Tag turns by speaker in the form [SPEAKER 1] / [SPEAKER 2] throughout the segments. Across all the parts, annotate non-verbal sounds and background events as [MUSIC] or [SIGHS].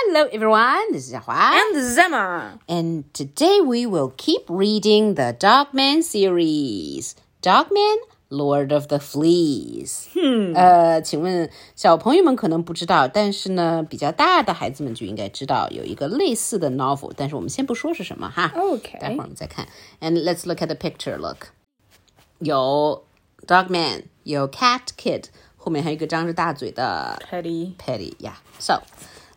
[SPEAKER 1] Hello everyone, this is Hua.
[SPEAKER 2] And this is Emma.
[SPEAKER 1] And today we will keep reading the Dogman series. Dogman, Lord of the Fleas。
[SPEAKER 2] Hmm.
[SPEAKER 1] 呃，请问小朋友们可能不知道，但是呢，比较大的孩子们就应该知道有一个类似的 uh, novel，但是我们先不说是什么哈。
[SPEAKER 2] OK，
[SPEAKER 1] 待会儿我们再看。And let's look at the picture. Look. Look，有 Dogman，有 Cat Kid，后面还有一个张着大嘴的
[SPEAKER 2] Petey
[SPEAKER 1] Petey. Yeah. So.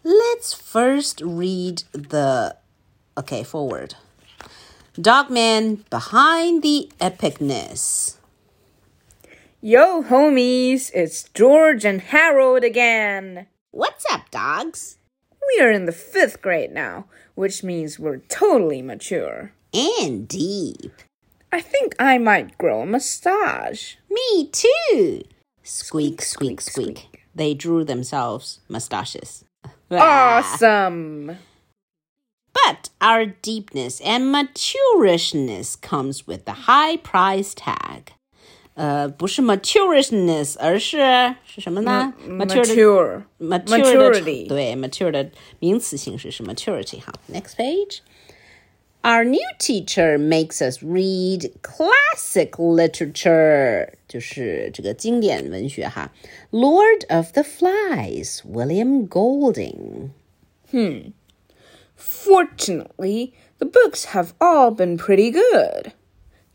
[SPEAKER 1] Let's first read the. Okay, forward. Dogman behind the epicness.
[SPEAKER 2] Yo, homies, it's George and Harold again.
[SPEAKER 1] What's up, dogs?
[SPEAKER 2] We are in the fifth grade now, which means we're totally mature.
[SPEAKER 1] And deep.
[SPEAKER 2] I think I might grow a mustache.
[SPEAKER 1] Me too. Squeak, squeak, squeak. They drew themselves mustaches
[SPEAKER 2] Awesome!
[SPEAKER 1] But our deepness and maturishness comes with the high price tag. 呃，不是 maturishness，而是是什么呢
[SPEAKER 2] Mature.
[SPEAKER 1] mature 的
[SPEAKER 2] Maturity
[SPEAKER 1] 对 mature 的名词形式是 maturity。好，next page。 Our new teacher makes us read classic literature，就是这个经典文学哈。Lord of the Flies, William Golding。
[SPEAKER 2] Fortunately, the books have all been pretty good.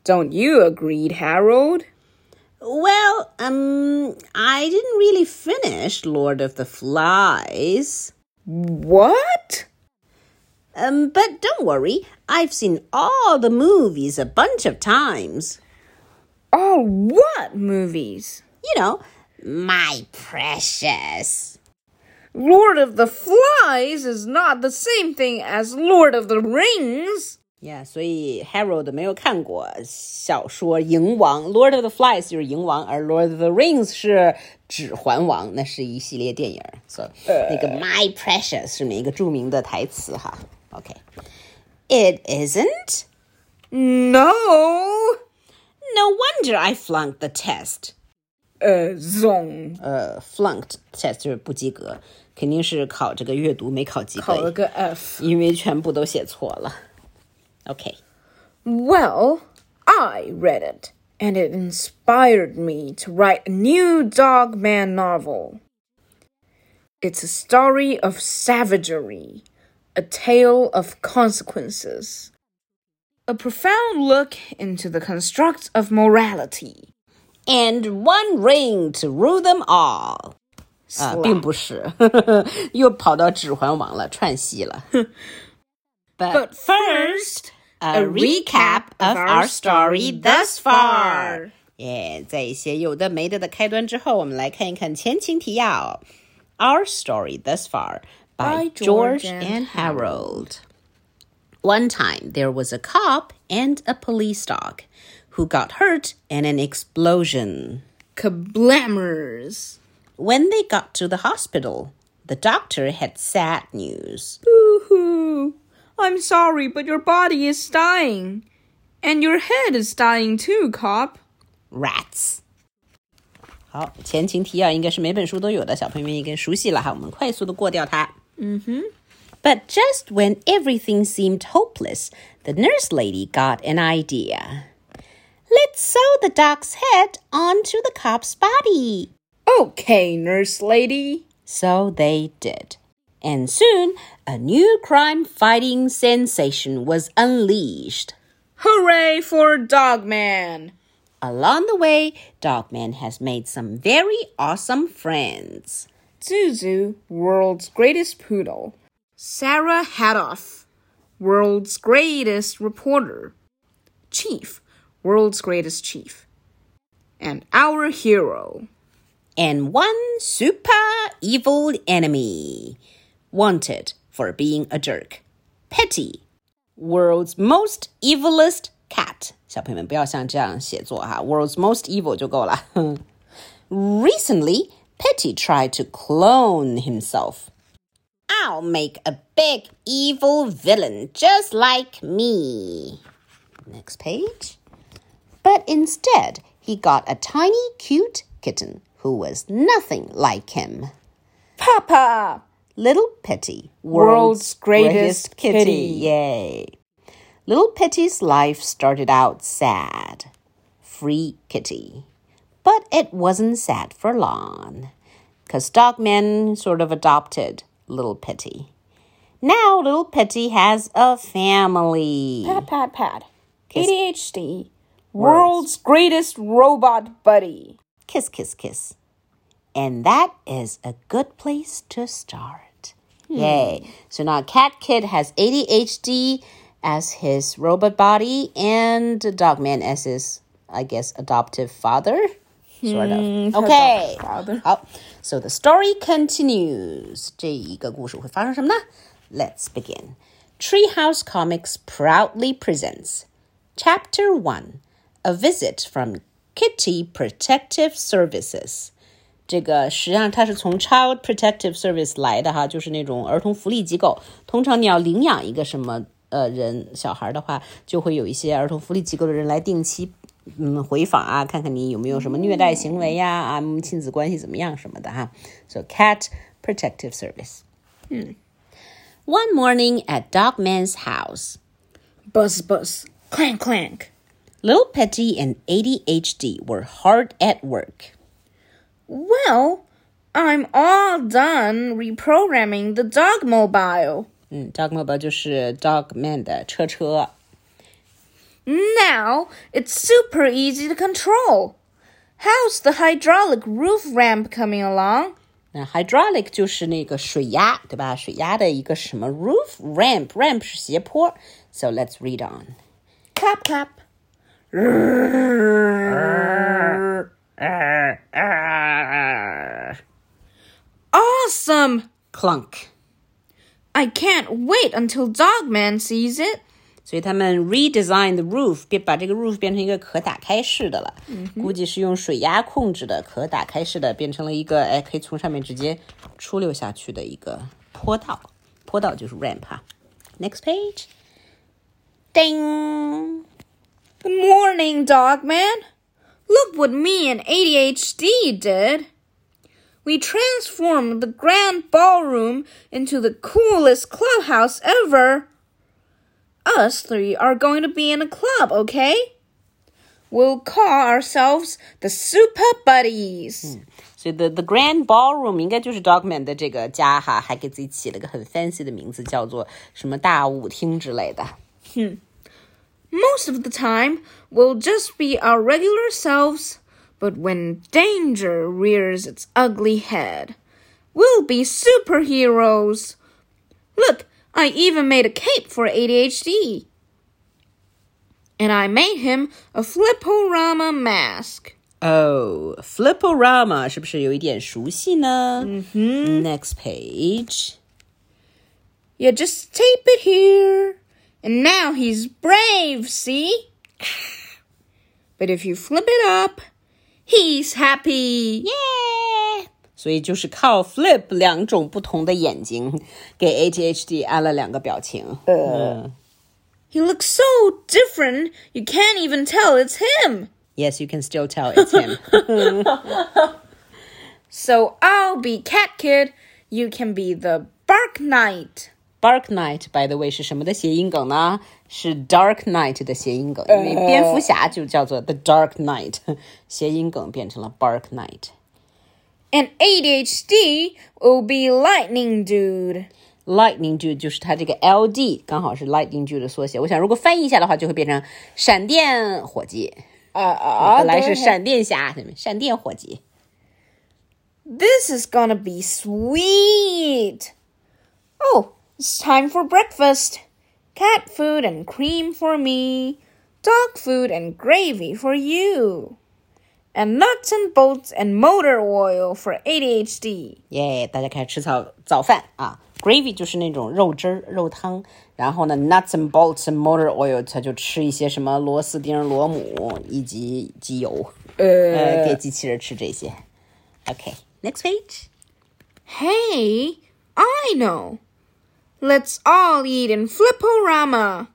[SPEAKER 2] Don't you agree, Harold?
[SPEAKER 1] Well, um, I didn't really finish Lord of the Flies.
[SPEAKER 2] What?
[SPEAKER 1] Um, but don't worry, I've seen all the movies a bunch of times.
[SPEAKER 2] Oh, what movies?
[SPEAKER 1] You know, my precious.
[SPEAKER 2] Lord of the Flies is not the same thing as Lord of the Rings.
[SPEAKER 1] Yeah，所以 Harold 没有看过小说《蝇王》，Lord of the Flies 就是蝇王，而 Lord of the Rings 是《指环王》，那是一系列电影。所、so, 那个 My Precious 是哪一个着名的台词哈 ？OK，It、okay. isn't.
[SPEAKER 2] No.
[SPEAKER 1] No wonder I flunked the test.
[SPEAKER 2] 呃，zong
[SPEAKER 1] 呃，flunked test 就是不及格，肯定是考这个阅读没考及格，
[SPEAKER 2] 考了个 F，
[SPEAKER 1] 因为全部都写错了。Okay.
[SPEAKER 2] Well, I read it, and it inspired me to write a new Dogman novel. It's a story of savagery, a tale of consequences, a profound look into the construct of morality.
[SPEAKER 1] And one ring to rule them all. 啊，[LAUGHS] [LAUGHS] 并不是，又跑到《指环王》了，串戏了。but,
[SPEAKER 2] But
[SPEAKER 1] first, a recap of our story thus far. 耶，在一些有的没的的开端之后，我们来看一看前情提要。Our story thus far by,
[SPEAKER 2] By George
[SPEAKER 1] George
[SPEAKER 2] and
[SPEAKER 1] and Harold. One time there was a cop and a police dog who got hurt in an explosion.
[SPEAKER 2] Kablammers.
[SPEAKER 1] When they got to the hospital, the doctor had sad news.
[SPEAKER 2] Boo-hoo. I'm sorry, but your body is dying. And your head is dying too, cop.
[SPEAKER 1] Rats. 好，前情提要应该是每本书都有的，小朋友们应该熟悉了哈。我们快速的过掉它。 Mm-hmm. 嗯哼。But just when everything seemed hopeless, the nurse lady got an idea. Let's sew the dog's head onto the cop's body.
[SPEAKER 2] Okay, nurse lady.
[SPEAKER 1] So they did. And soon, a new crime fighting sensation was unleashed.
[SPEAKER 2] Hooray for Dogman!
[SPEAKER 1] Along the way, Dogman has made some very awesome friends.
[SPEAKER 2] Zuzu, world's greatest poodle. Sarah Hatoff, world's greatest reporter. Chief, world's greatest chief. And our hero.
[SPEAKER 1] And one super evil enemy. Wanted for being a jerk. Petey, world's most evilest cat. 小朋友们不要像这样写作哈，world's most evil 就够了。Recently, [LAUGHS] Petey tried to clone himself. I'll make a big evil villain just like me. Next page. But instead, he got a tiny, cute kitten who was nothing like him.
[SPEAKER 2] Papa,
[SPEAKER 1] Little Petey,
[SPEAKER 2] World's greatest kitty.
[SPEAKER 1] Yay. Little Petey's life started out sad. Free kitty. But it wasn't sad for long, because Dogman sort of adopted Little Petey. Now Little Petey has a family.
[SPEAKER 2] Pat, pat, pat. ADHD, world's greatest robot buddy.
[SPEAKER 1] Kiss, kiss, kiss. And that is a good place to start. Hmm. Yay. So now Cat Kid has ADHD as his robot body and Dogman as his, I guess, adoptive father. Sort of. Hmm, okay.
[SPEAKER 2] father.
[SPEAKER 1] 好 ，So the story continues. 这一个故事会发生什么呢？Let's begin. Treehouse Comics proudly presents Chapter One: A Visit from Kitty Protective Services. 这个实际上它是从 Child Protective Service 来的哈，就是那种儿童福利机构。通常你要领养一个什么呃人小孩的话，就会有一些儿童福利机构的人来定期 嗯回访啊，看看你有没有什么虐待行为呀、啊，啊，亲子关系怎么样什么的哈。So cat protective service。嗯。One hmm. morning at Dogman's house.
[SPEAKER 2] Buzz buzz, clank clank.
[SPEAKER 1] Little Petey and ADHD were hard at work.
[SPEAKER 2] Well, I'm all done reprogramming the dog mobile.
[SPEAKER 1] 嗯，dog mobile 就是 dog man
[SPEAKER 2] Now it's super easy to control. How's the hydraulic roof ramp coming along?
[SPEAKER 1] 那 hydraulic 就是那个水压，对吧？水压的一个什么 roof ramp ramp 是斜坡。So let's read on.
[SPEAKER 2] Clap, clap. Awesome!
[SPEAKER 1] Clunk.
[SPEAKER 2] I can't wait until Dogman sees it.
[SPEAKER 1] 所以他们 redesign the roof，变把这个 roof 变成一个可打开式的了。估计是用水压控制的，可打开式的，变成了一个哎，可以从上面直接出溜下去的一个坡道。坡道就是 ramp 哈。Next page. Ding.
[SPEAKER 2] Good morning, Dogman. Look what me and ADHD did. We transformed the grand ballroom into the coolest clubhouse ever. Us three are going to be in a club, okay? We'll call ourselves the Super Buddies.
[SPEAKER 1] 所以 the the grand ballroom 应该就是 Dogman 的这个家哈，还给自己起了个很 fancy 的名字，叫做什么大舞厅之类的。
[SPEAKER 2] Most of the time, we'll just be our regular selves, but when danger rears its ugly head, we'll be superheroes. Look, I even made a cape for ADHD. And I made him a Fliporama mask.
[SPEAKER 1] Oh, Fliporama 是不是有一点熟悉呢？嗯哼。Next page.
[SPEAKER 2] You just tape it here. And now he's brave, see? [LAUGHS] But if you flip it up, he's happy.
[SPEAKER 1] Yeah. 所以就是靠 flip 两种不同的眼睛，给 ADHD 安了两个表情。嗯
[SPEAKER 2] He looks so different, you can't even tell it's him.
[SPEAKER 1] Yes, you can still tell it's him. [LAUGHS]
[SPEAKER 2] So I'll be Cat Kid, you can be the Bark Knight.
[SPEAKER 1] Bark Knight, by the way, 是什么的谐音梗呢？是 Dark Knight [LAUGHS] 的谐音梗，因为蝙蝠侠就叫做 The Dark Knight，谐音梗变成了 Bark Knight。
[SPEAKER 2] And ADHD will be Lightning Dude.
[SPEAKER 1] Lightning Dude 就是它这个 LD 刚好是 Lightning Dude 的缩写。我想如果翻译一下的话，就会变成闪电伙计。
[SPEAKER 2] Uh,
[SPEAKER 1] 本来是闪电侠，闪电伙计。
[SPEAKER 2] This is gonna be sweet. Oh, it's time for breakfast. Cat food and cream for me. Dog food and gravy for you. And nuts and bolts and motor oil for ADHD.
[SPEAKER 1] 耶大家开始吃早早饭啊！Gravy 就是那种肉汁儿、肉汤，然后呢，nuts and bolts and motor oil，它就吃一些什么螺丝钉、螺母以及机油，呃，给机器人吃这些。OK，next、page。
[SPEAKER 2] Hey, I know. Let's all eat in Fliporama.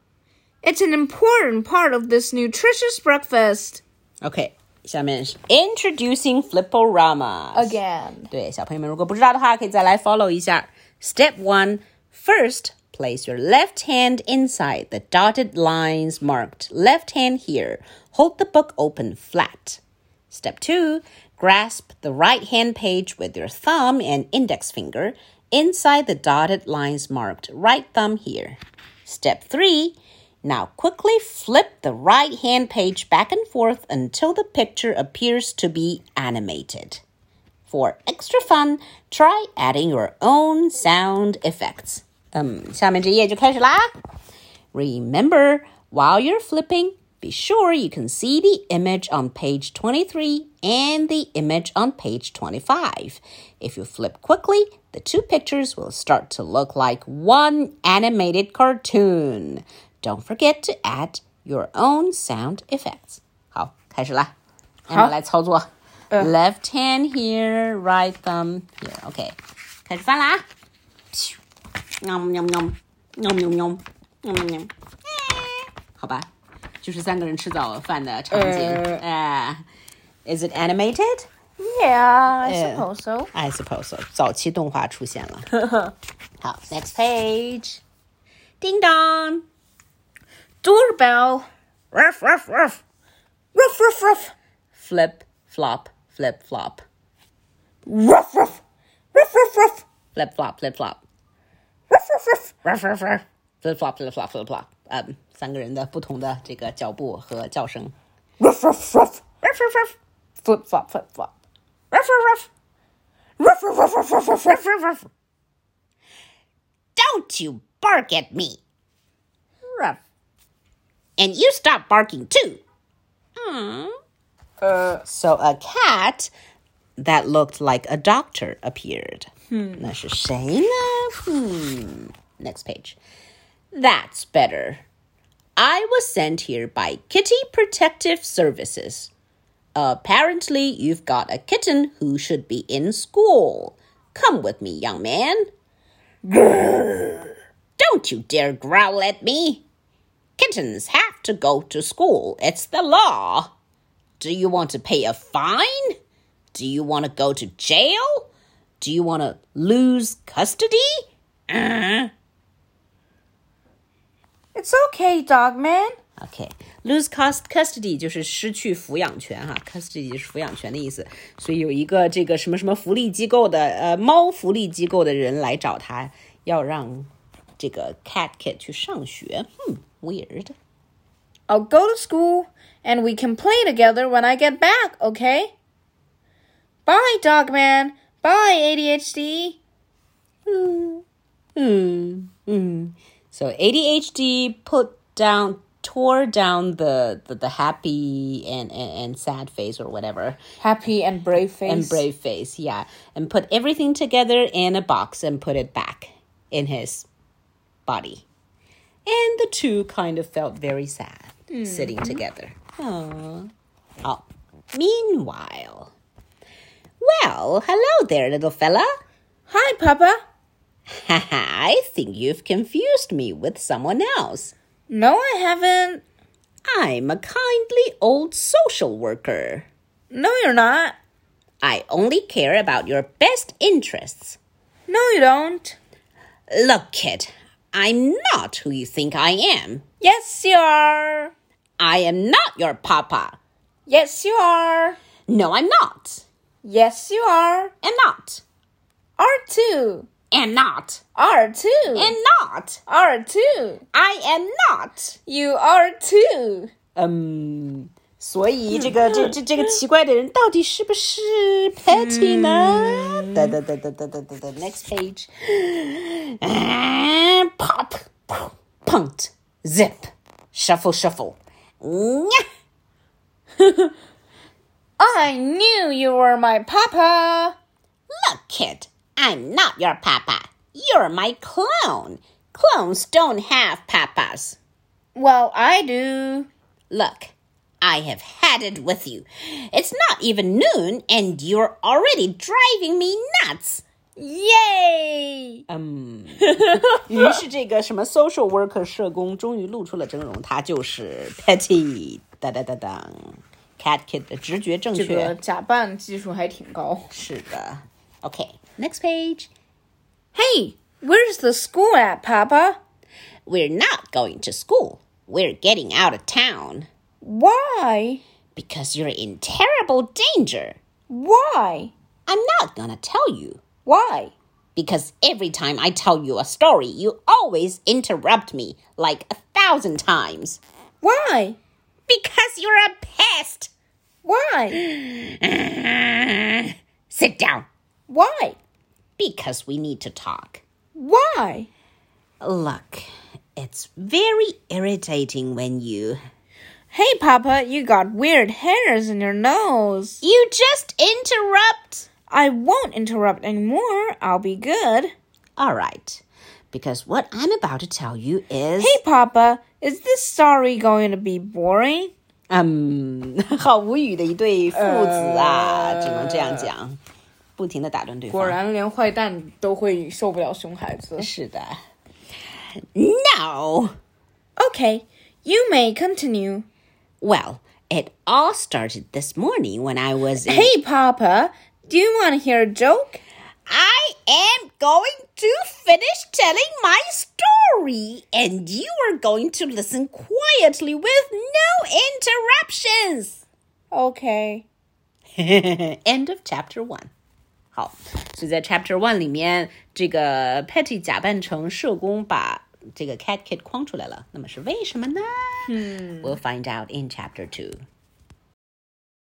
[SPEAKER 2] It's an important part of this nutritious breakfast.
[SPEAKER 1] OK， 下面是 Introducing Fliporama。
[SPEAKER 2] Again.
[SPEAKER 1] 对，小朋友们如果不知道的话，可以再来 follow 一下。 Step one first, place your left hand inside the dotted lines marked left hand here. Hold the book open flat. Step two, grasp the right hand page with your thumb and index finger inside the dotted lines marked right thumb here. Step three, now quickly flip the right hand page back and forth until the picture appears to be animated. For extra fun, try adding your own sound effects. 嗯，下面这页就开始啦。Remember, while you're flipping, be sure you can see the image on page 23 and the image on page 25. If you flip quickly, the two pictures will start to look like one animated cartoon. Don't forget to add your own sound effects. 好，开始啦。
[SPEAKER 2] 好。
[SPEAKER 1] 来操作。Left hand here, right thumb here. OK，开始翻了啊！喵喵喵喵喵喵喵喵喵。好吧，就是三个人吃早饭的场景。哎、uh,，Is it animated?
[SPEAKER 2] Yeah, I suppose so.
[SPEAKER 1] I suppose so. 早期动画出现了。好，next page. [LAUGHS] Ding dong.
[SPEAKER 2] Doorbell.
[SPEAKER 1] Ruff ruff ruff.
[SPEAKER 2] Ruff, ruff, ruff.
[SPEAKER 1] Flip flop flip flop.
[SPEAKER 2] Ruff, ruff. Ruff, ruff, ruff.
[SPEAKER 1] Flip flop flip flop.
[SPEAKER 2] Ruff, ruff, ruff.
[SPEAKER 1] Ruff ruff ruff. Flip flop flip flop flip flop. 嗯，三个人的不同的这个脚步和叫声。
[SPEAKER 2] Ruff, ruff, ruff.
[SPEAKER 1] Ruff ruff ruff.
[SPEAKER 2] Flip, flop, flip, flop.
[SPEAKER 1] Ruff ruff ruff.
[SPEAKER 2] Ruff, ruff, ruff, ruff, ruff, ruff, ruff.
[SPEAKER 1] Ruff ruff ruff. Don't you bark at me. Ruff. And you stop barking too. Aww.
[SPEAKER 2] Uh,
[SPEAKER 1] So a cat that looked like a doctor appeared. Hmm. Hmm. Next page. That's better. I was sent here by Kitty Protective Services. Apparently, you've got a kitten who should be in school. Come with me, young man. Grrr. Don't you dare growl at me. Kittens have to go to school. It's the law. Do you want to pay a fine? Do you want to go to jail? Do you want to lose custody? Uh,
[SPEAKER 2] it's okay, dog man.
[SPEAKER 1] OK, lose cost custody 就是失去抚养权哈，custody 是抚养权的意思。所以有一个这个什么什么福利机构的呃猫福利机构的人来找他，要让这个 cat kid 去上学。Hmm, Weird.
[SPEAKER 2] I'll go to school and we can play together when I get back, okay? Bye, dog man. Bye, ADHD.
[SPEAKER 1] Mm, mm, mm. So ADHD put down, tore down the the, the happy and, and, and sad face or whatever.
[SPEAKER 2] Happy and brave face.
[SPEAKER 1] And brave face, yeah. And put everything together in a box and put it back in his body. And the two kind of felt very sad sitting mm. together. Aww. Oh. Meanwhile. Well, hello there, little fella.
[SPEAKER 2] Hi, Papa.
[SPEAKER 1] I think you've confused me with someone else.
[SPEAKER 2] No, I haven't.
[SPEAKER 1] I'm a kindly old social worker.
[SPEAKER 2] No, you're not.
[SPEAKER 1] I only care about your best interests.
[SPEAKER 2] No, you don't.
[SPEAKER 1] Look, kid, I'm not who you think I am.
[SPEAKER 2] Yes, you are.
[SPEAKER 1] I am not your papa.
[SPEAKER 2] Yes, you are.
[SPEAKER 1] No, I'm not.
[SPEAKER 2] Yes, you are.
[SPEAKER 1] And not.
[SPEAKER 2] R2.
[SPEAKER 1] And not.
[SPEAKER 2] R2.
[SPEAKER 1] And not.
[SPEAKER 2] R2.
[SPEAKER 1] I am not.
[SPEAKER 2] You are too.
[SPEAKER 1] 嗯，所以这个这这这个奇怪的人到底是不是 Patty 呢？哒哒哒哒哒哒哒哒。Next page. And pop, punt, zip, shuffle, shuffle. [LAUGHS] Nya.
[SPEAKER 2] I knew you were my papa.
[SPEAKER 1] Look, kid, I'm not your papa. You're my clone. Clones don't have papas.
[SPEAKER 2] Well, I do.
[SPEAKER 1] Look, I have had it with you. It's not even noon, and you're already driving me nuts.
[SPEAKER 2] Yay!
[SPEAKER 1] 嗯，[LAUGHS] 于是这个什么 social worker 社工终于露出了真容，他就是 Patty，哒哒哒哒，Cat Kid 的直觉正
[SPEAKER 2] 这个
[SPEAKER 1] 确。
[SPEAKER 2] 假扮技术还挺高。
[SPEAKER 1] 是的，OK，next、page。
[SPEAKER 2] Hey, Where's the school at, Papa?
[SPEAKER 1] We're not going to school. We're getting out of town.
[SPEAKER 2] Why?
[SPEAKER 1] Because you're in terrible danger.
[SPEAKER 2] Why?
[SPEAKER 1] I'm not gonna tell you.
[SPEAKER 2] Why?
[SPEAKER 1] Because every time I tell you a story, you always interrupt me like a thousand times.
[SPEAKER 2] Why?
[SPEAKER 1] Because you're a pest.
[SPEAKER 2] Why? [SIGHS]
[SPEAKER 1] Sit down.
[SPEAKER 2] Why?
[SPEAKER 1] Because we need to talk.
[SPEAKER 2] Why?
[SPEAKER 1] Look, it's very irritating when you.
[SPEAKER 2] Hey, Papa, you got weird hairs in your nose.
[SPEAKER 1] You just interrupt.
[SPEAKER 2] I won't interrupt anymore. I'll be good.
[SPEAKER 1] All right. Because what I'm about to tell you is.
[SPEAKER 2] Hey, Papa, is this story going to be boring?
[SPEAKER 1] 嗯，[LAUGHS] 好无语的一对父子啊，只能这样讲，不停的打断对方。
[SPEAKER 2] 果然，连坏蛋都会受不了熊孩子。
[SPEAKER 1] 是的。No.
[SPEAKER 2] Okay, you may continue.
[SPEAKER 1] Well, it all started this morning when I was. In...
[SPEAKER 2] Hey, Papa, do you want to hear a joke?
[SPEAKER 1] I am going to finish telling my story, and you are going to listen quietly with no interruptions.
[SPEAKER 2] Okay.
[SPEAKER 1] End [LAUGHS] of chapter one. 好，所以在 Chapter One 里面，这个 Patty 假扮成社工，把 这个 Cat Kid 框出来了。那么是为什么呢？嗯，We'll find out in Chapter Two.